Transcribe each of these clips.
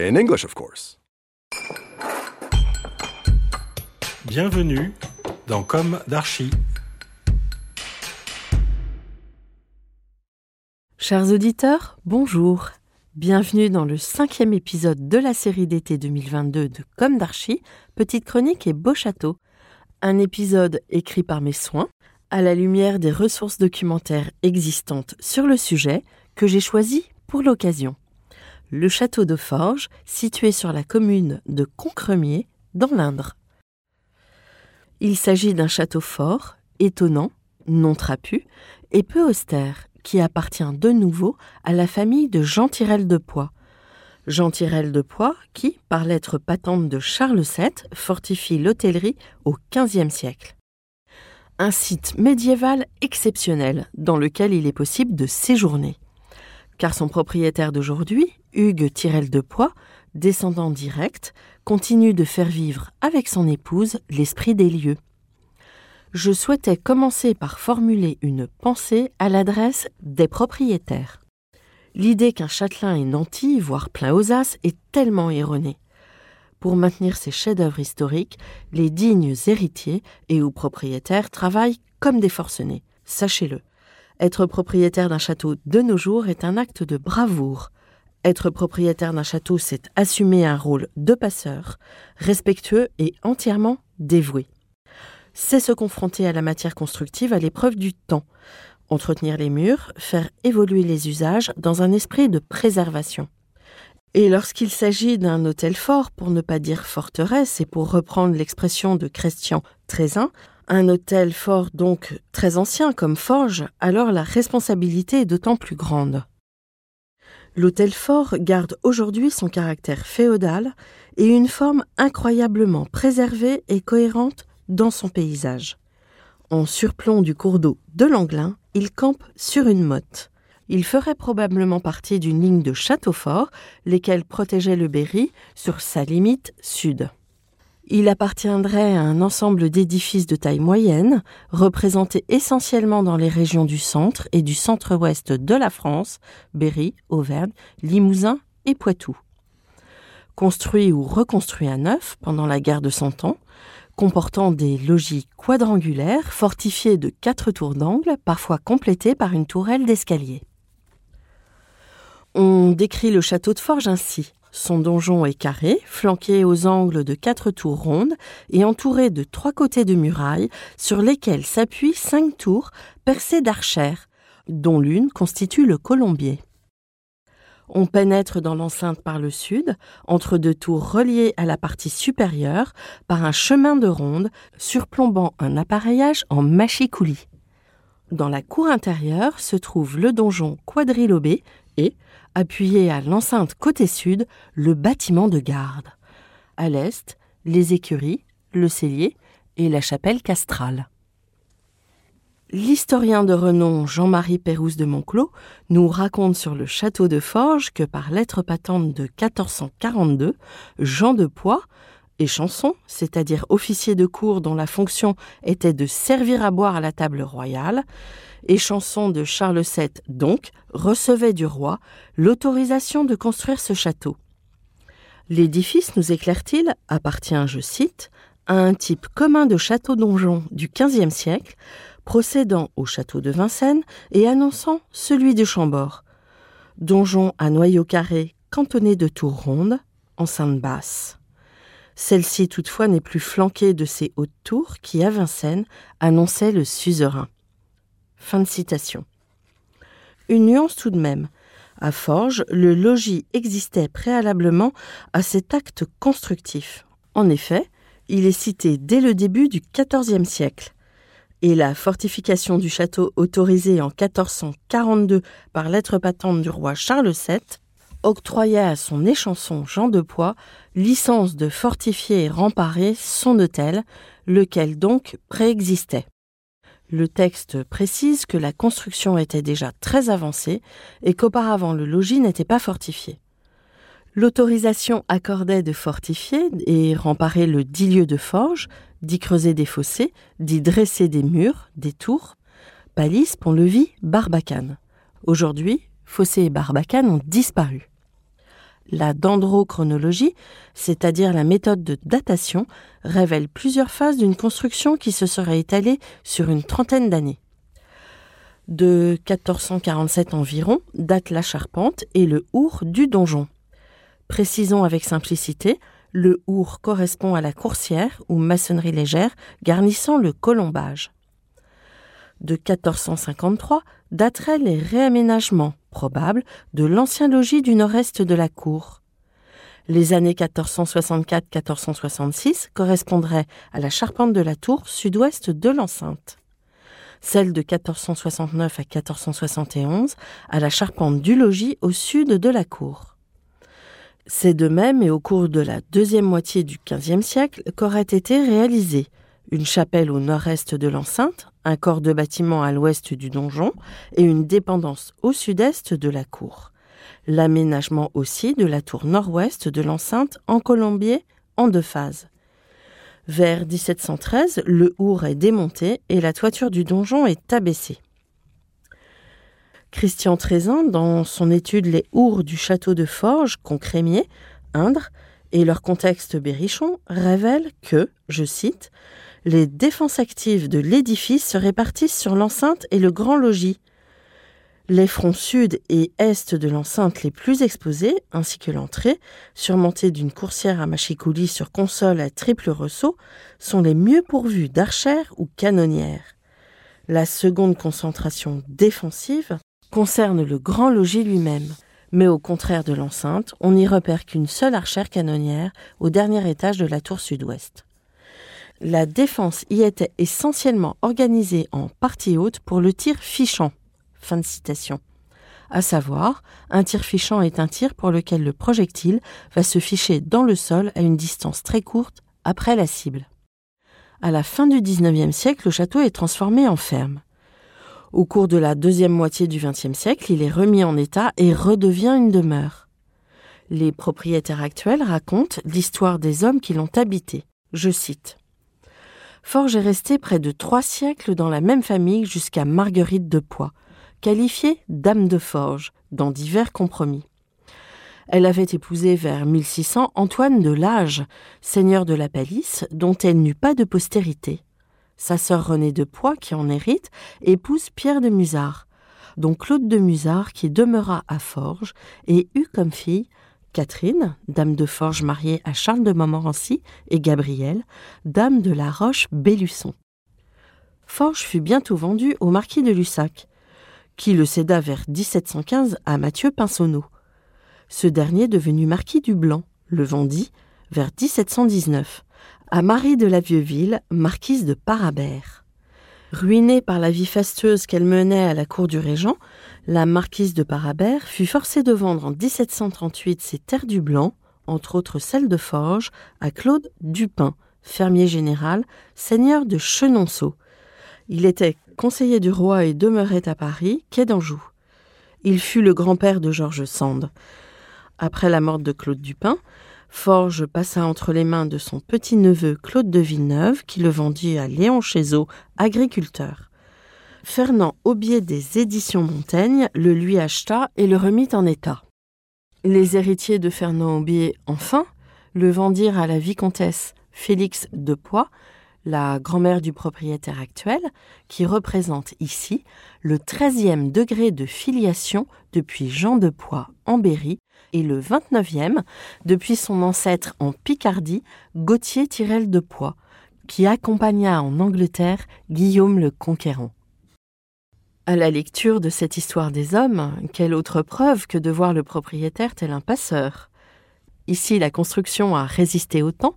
In English, of course. Bienvenue dans Comme d'Archi. Chers auditeurs, bonjour. Bienvenue dans le cinquième épisode de la série d'été 2022 de Comme d'Archi, Petite Chronique et Beau Château. Un épisode écrit par mes soins, à la lumière des ressources documentaires existantes sur le sujet que j'ai choisi pour l'occasion. Le château de Forges, situé sur la commune de Concremier, dans l'Indre. Il s'agit d'un château fort, étonnant, non trapu et peu austère, qui appartient de nouveau à la famille de Jean Tirel de Poix. Jean Tirel de Poix, qui, par lettre patente de Charles VII, fortifie l'hôtellerie au XVe siècle. Un site médiéval exceptionnel dans lequel il est possible de séjourner. Car son propriétaire d'aujourd'hui, Hugues Tirel de Poix, descendant direct, continue de faire vivre avec son épouse l'esprit des lieux je souhaitais commencer par formuler une pensée à l'adresse des propriétaires. L'idée qu'un châtelain est nanti, voire plein aux as, est tellement erronée. Pour maintenir ces chefs-d'œuvre historiques, les dignes héritiers et ou propriétaires travaillent comme des forcenés. Sachez-le. Être propriétaire d'un château de nos jours est un acte de bravoure. Être propriétaire d'un château, c'est assumer un rôle de passeur, respectueux et entièrement dévoué c'est se confronter à la matière constructive à l'épreuve du temps, entretenir les murs, faire évoluer les usages dans un esprit de préservation. Et lorsqu'il s'agit d'un hôtel fort, pour ne pas dire forteresse, et pour reprendre l'expression de Christian Trézin, un hôtel fort donc très ancien comme Forge, alors la responsabilité est d'autant plus grande. L'hôtel fort garde aujourd'hui son caractère féodal et une forme incroyablement préservée et cohérente dans son paysage. En surplomb du cours d'eau de l'Anglin, il campe sur une motte. Il ferait probablement partie d'une ligne de châteaux forts, lesquels protégeaient le Berry sur sa limite sud. Il appartiendrait à un ensemble d'édifices de taille moyenne, représentés essentiellement dans les régions du centre et du centre-ouest de la France, Berry, Auvergne, Limousin et Poitou. Construit ou reconstruit à neuf pendant la guerre de Cent Ans, comportant des logis quadrangulaires fortifiés de quatre tours d'angle, parfois complétés par une tourelle d'escalier. On décrit le château de Forges ainsi. Son donjon est carré, flanqué aux angles de quatre tours rondes et entouré de trois côtés de murailles sur lesquelles s'appuient cinq tours percées d'archères, dont l'une constitue le colombier. On pénètre dans l'enceinte par le sud, entre deux tours reliées à la partie supérieure par un chemin de ronde surplombant un appareillage en machicoulis. Dans la cour intérieure se trouve le donjon quadrilobé et, appuyé à l'enceinte côté sud, le bâtiment de garde. À l'est, les écuries, le cellier et la chapelle castrale. L'historien de renom Jean-Marie Pérouse de Monclos nous raconte sur le château de Forges que par lettre patente de 1442, Jean de Poix, échanson, c'est-à-dire officier de cour dont la fonction était de servir à boire à la table royale, échanson de Charles VII donc, recevait du roi l'autorisation de construire ce château. L'édifice, nous éclaire-t-il, appartient, je cite, à un type commun de château-donjon du XVe siècle, procédant au château de Vincennes et annonçant celui de Chambord. Donjon à noyau carré cantonné de tours rondes, enceinte basse. Celle-ci toutefois n'est plus flanquée de ces hautes tours qui, à Vincennes, annonçaient le suzerain. Fin de citation. Une nuance tout de même. À Forges, le logis existait préalablement à cet acte constructif. En effet, il est cité dès le début du XIVe siècle et la fortification du château autorisée en 1442 par lettre patente du roi Charles VII octroyait à son échanson Jean de Poix licence de fortifier et remparer son hôtel, lequel donc préexistait. Le texte précise que la construction était déjà très avancée et qu'auparavant le logis n'était pas fortifié. L'autorisation accordait de fortifier et remparer le dit lieu de forge, d'y creuser des fossés, d'y dresser des murs, des tours, palisse, pont-levis, barbacane. Aujourd'hui, fossés et barbacane ont disparu. La dendrochronologie, c'est-à-dire la méthode de datation, révèle plusieurs phases d'une construction qui se serait étalée sur une trentaine d'années. De 1447 environ date la charpente et le our du donjon. Précisons avec simplicité, le our correspond à la coursière ou maçonnerie légère garnissant le colombage. De 1453 dateraient les réaménagements probables de l'ancien logis du nord-est de la cour. Les années 1464-1466 correspondraient à la charpente de la tour sud-ouest de l'enceinte. Celle de 1469 à 1471 à la charpente du logis au sud de la cour. C'est de même et au cours de la deuxième moitié du XVe siècle qu'aurait été réalisée une chapelle au nord-est de l'enceinte, un corps de bâtiment à l'ouest du donjon et une dépendance au sud-est de la cour. L'aménagement aussi de la tour nord-ouest de l'enceinte en colombier en deux phases. Vers 1713, le our est démonté et la toiture du donjon est abaissée. Christian Trézin, dans son étude Les ours du château de Forges, Concrémier, Indre, et leur contexte berrichon, révèle que, je cite, les défenses actives de l'édifice se répartissent sur l'enceinte et le grand logis. Les fronts sud et est de l'enceinte les plus exposés, ainsi que l'entrée, surmontée d'une coursière à machicoulis sur console à triple ressaut, sont les mieux pourvus d'archères ou canonnières. La seconde concentration défensive concerne le grand logis lui-même. Mais au contraire de l'enceinte, on n'y repère qu'une seule archère canonnière au dernier étage de la tour sud-ouest. La défense y était essentiellement organisée en partie haute pour le tir fichant. Fin de citation. À savoir, un tir fichant est un tir pour lequel le projectile va se ficher dans le sol à une distance très courte après la cible. À la fin du XIXe siècle, le château est transformé en ferme. Au cours de la deuxième moitié du XXe siècle, il est remis en état et redevient une demeure. Les propriétaires actuels racontent l'histoire des hommes qui l'ont habité. Je cite. Forge est restée près de trois siècles dans la même famille jusqu'à Marguerite de Poix, qualifiée dame de Forge dans divers compromis. Elle avait épousé vers 1600 Antoine de Lage, seigneur de la Palisse, dont elle n'eut pas de postérité. Sa sœur Renée de Poix, qui en hérite, épouse Pierre de Musard, dont Claude de Musard, qui demeura à Forges et eut comme fille Catherine, dame de Forge mariée à Charles de Montmorency, et Gabrielle, dame de la Roche-Bellusson. Forge fut bientôt vendu au marquis de Lussac, qui le céda vers 1715 à Mathieu Pinsonneau. Ce dernier, devenu marquis du Blanc, le vendit vers 1719 à Marie de la Vieux-Ville, marquise de Parabère. Ruinée par la vie fastueuse qu'elle menait à la cour du régent, la marquise de Parabère fut forcée de vendre en 1738 ses terres du Blanc, entre autres celles de Forges, à Claude Dupin, fermier général, seigneur de Chenonceau. Il était conseiller du roi et demeurait à Paris, quai d'Anjou. Il fut le grand-père de Georges Sand. Après la mort de Claude Dupin, Forges passa entre les mains de son petit-neveu Claude de Villeneuve, qui le vendit à Léon Chézot, agriculteur. Fernand Aubier des éditions Montaigne le lui acheta et le remit en état. Les héritiers de Fernand Aubier, enfin, le vendirent à la vicomtesse Félix de Poix, la grand-mère du propriétaire actuel, qui représente ici le treizième degré de filiation depuis Jean de Poix en Berry et le 29e depuis son ancêtre en Picardie, Gauthier Tirel de Poix, qui accompagna en Angleterre Guillaume le Conquérant. À la lecture de cette histoire des hommes, quelle autre preuve que de voir le propriétaire tel un passeur? Ici, la construction a résisté au temps,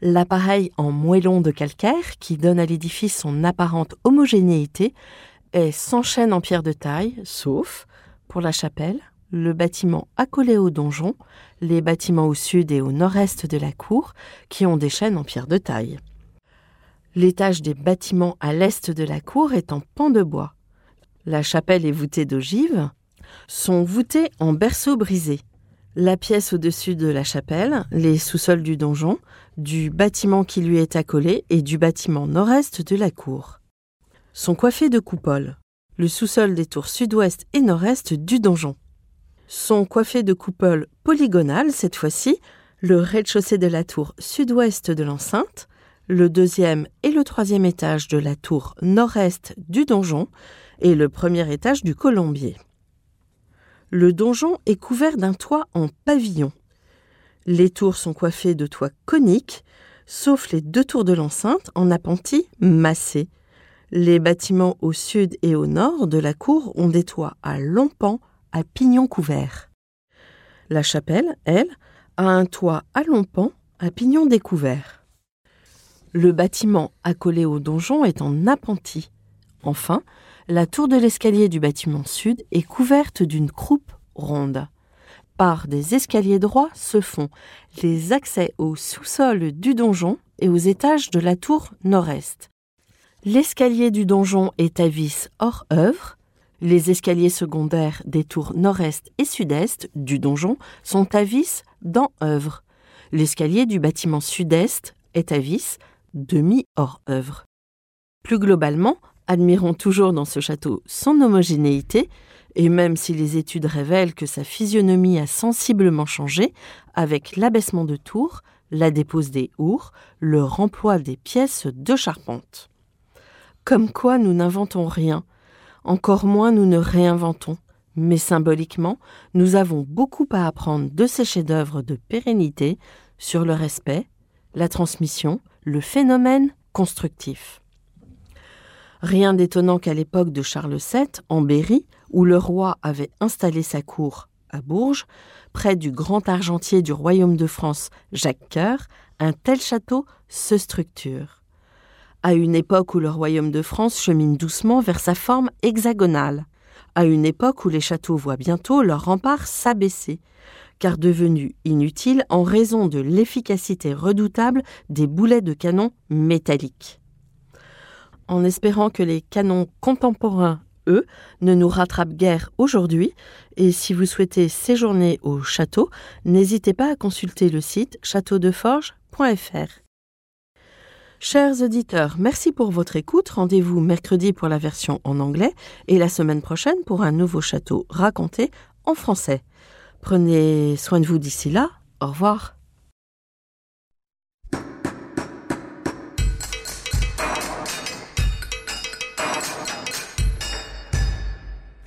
l'appareil en moellon de calcaire qui donne à l'édifice son apparente homogénéité est sans chaîne en pierre de taille, sauf pour la chapelle, le bâtiment accolé au donjon, les bâtiments au sud et au nord-est de la cour, qui ont des chaînes en pierre de taille. L'étage des bâtiments à l'est de la cour est en pan de bois. La chapelle est voûtée d'ogives, sont voûtés en berceaux brisés. La pièce au-dessus de la chapelle, les sous-sols du donjon, du bâtiment qui lui est accolé et du bâtiment nord-est de la cour. Sont coiffés de coupoles. Le sous-sol des tours sud-ouest et nord-est du donjon. Sont coiffés de coupoles polygonales cette fois-ci, le rez-de-chaussée de la tour sud-ouest de l'enceinte, le deuxième et le troisième étage de la tour nord-est du donjon et le premier étage du colombier. Le donjon est couvert d'un toit en pavillon. Les tours sont coiffées de toits coniques, sauf les deux tours de l'enceinte en appentis massés. Les bâtiments au sud et au nord de la cour ont des toits à longs pans à pignons couverts. La chapelle, elle, a un toit à longs pans à pignons découverts. Le bâtiment accolé au donjon est en appentis. Enfin, la tour de l'escalier du bâtiment sud est couverte d'une croupe ronde. Par des escaliers droits se font les accès au sous-sol du donjon et aux étages de la tour nord-est. L'escalier du donjon est à vis hors œuvre. Les escaliers secondaires des tours nord-est et sud-est du donjon sont à vis dans œuvre. L'escalier du bâtiment sud-est est à vis demi hors œuvre. Plus globalement, admirons toujours dans ce château son homogénéité, et même si les études révèlent que sa physionomie a sensiblement changé, avec l'abaissement de tours, la dépose des ours, le remploi des pièces de charpente. Comme quoi nous n'inventons rien, encore moins nous ne réinventons, mais symboliquement, nous avons beaucoup à apprendre de ces chefs-d'œuvre de pérennité sur le respect, la transmission, le phénomène constructif. Rien d'étonnant qu'à l'époque de Charles VII, en Berry, où le roi avait installé sa cour à Bourges, près du grand argentier du royaume de France, Jacques Coeur, un tel château se structure. À une époque où le royaume de France chemine doucement vers sa forme hexagonale, à une époque où les châteaux voient bientôt leurs remparts s'abaisser, car devenus inutiles en raison de l'efficacité redoutable des boulets de canon métalliques en espérant que les canons contemporains, eux, ne nous rattrapent guère aujourd'hui. Et si vous souhaitez séjourner au château, n'hésitez pas à consulter le site châteaudeforge.fr. Chers auditeurs, merci pour votre écoute. Rendez-vous mercredi pour la version en anglais et la semaine prochaine pour un nouveau château raconté en français. Prenez soin de vous d'ici là. Au revoir.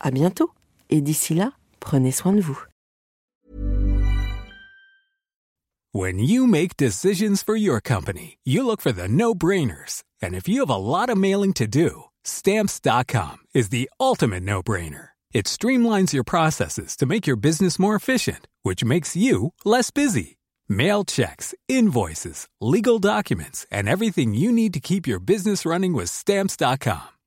À bientôt et d'ici là, prenez soin de vous. When you make decisions for your company, you look for the no-brainers. And if you have a lot of mailing to do, stamps.com is the ultimate no-brainer. It streamlines your processes to make your business more efficient, which makes you less busy. Mail checks, invoices, legal documents, and everything you need to keep your business running with stamps.com.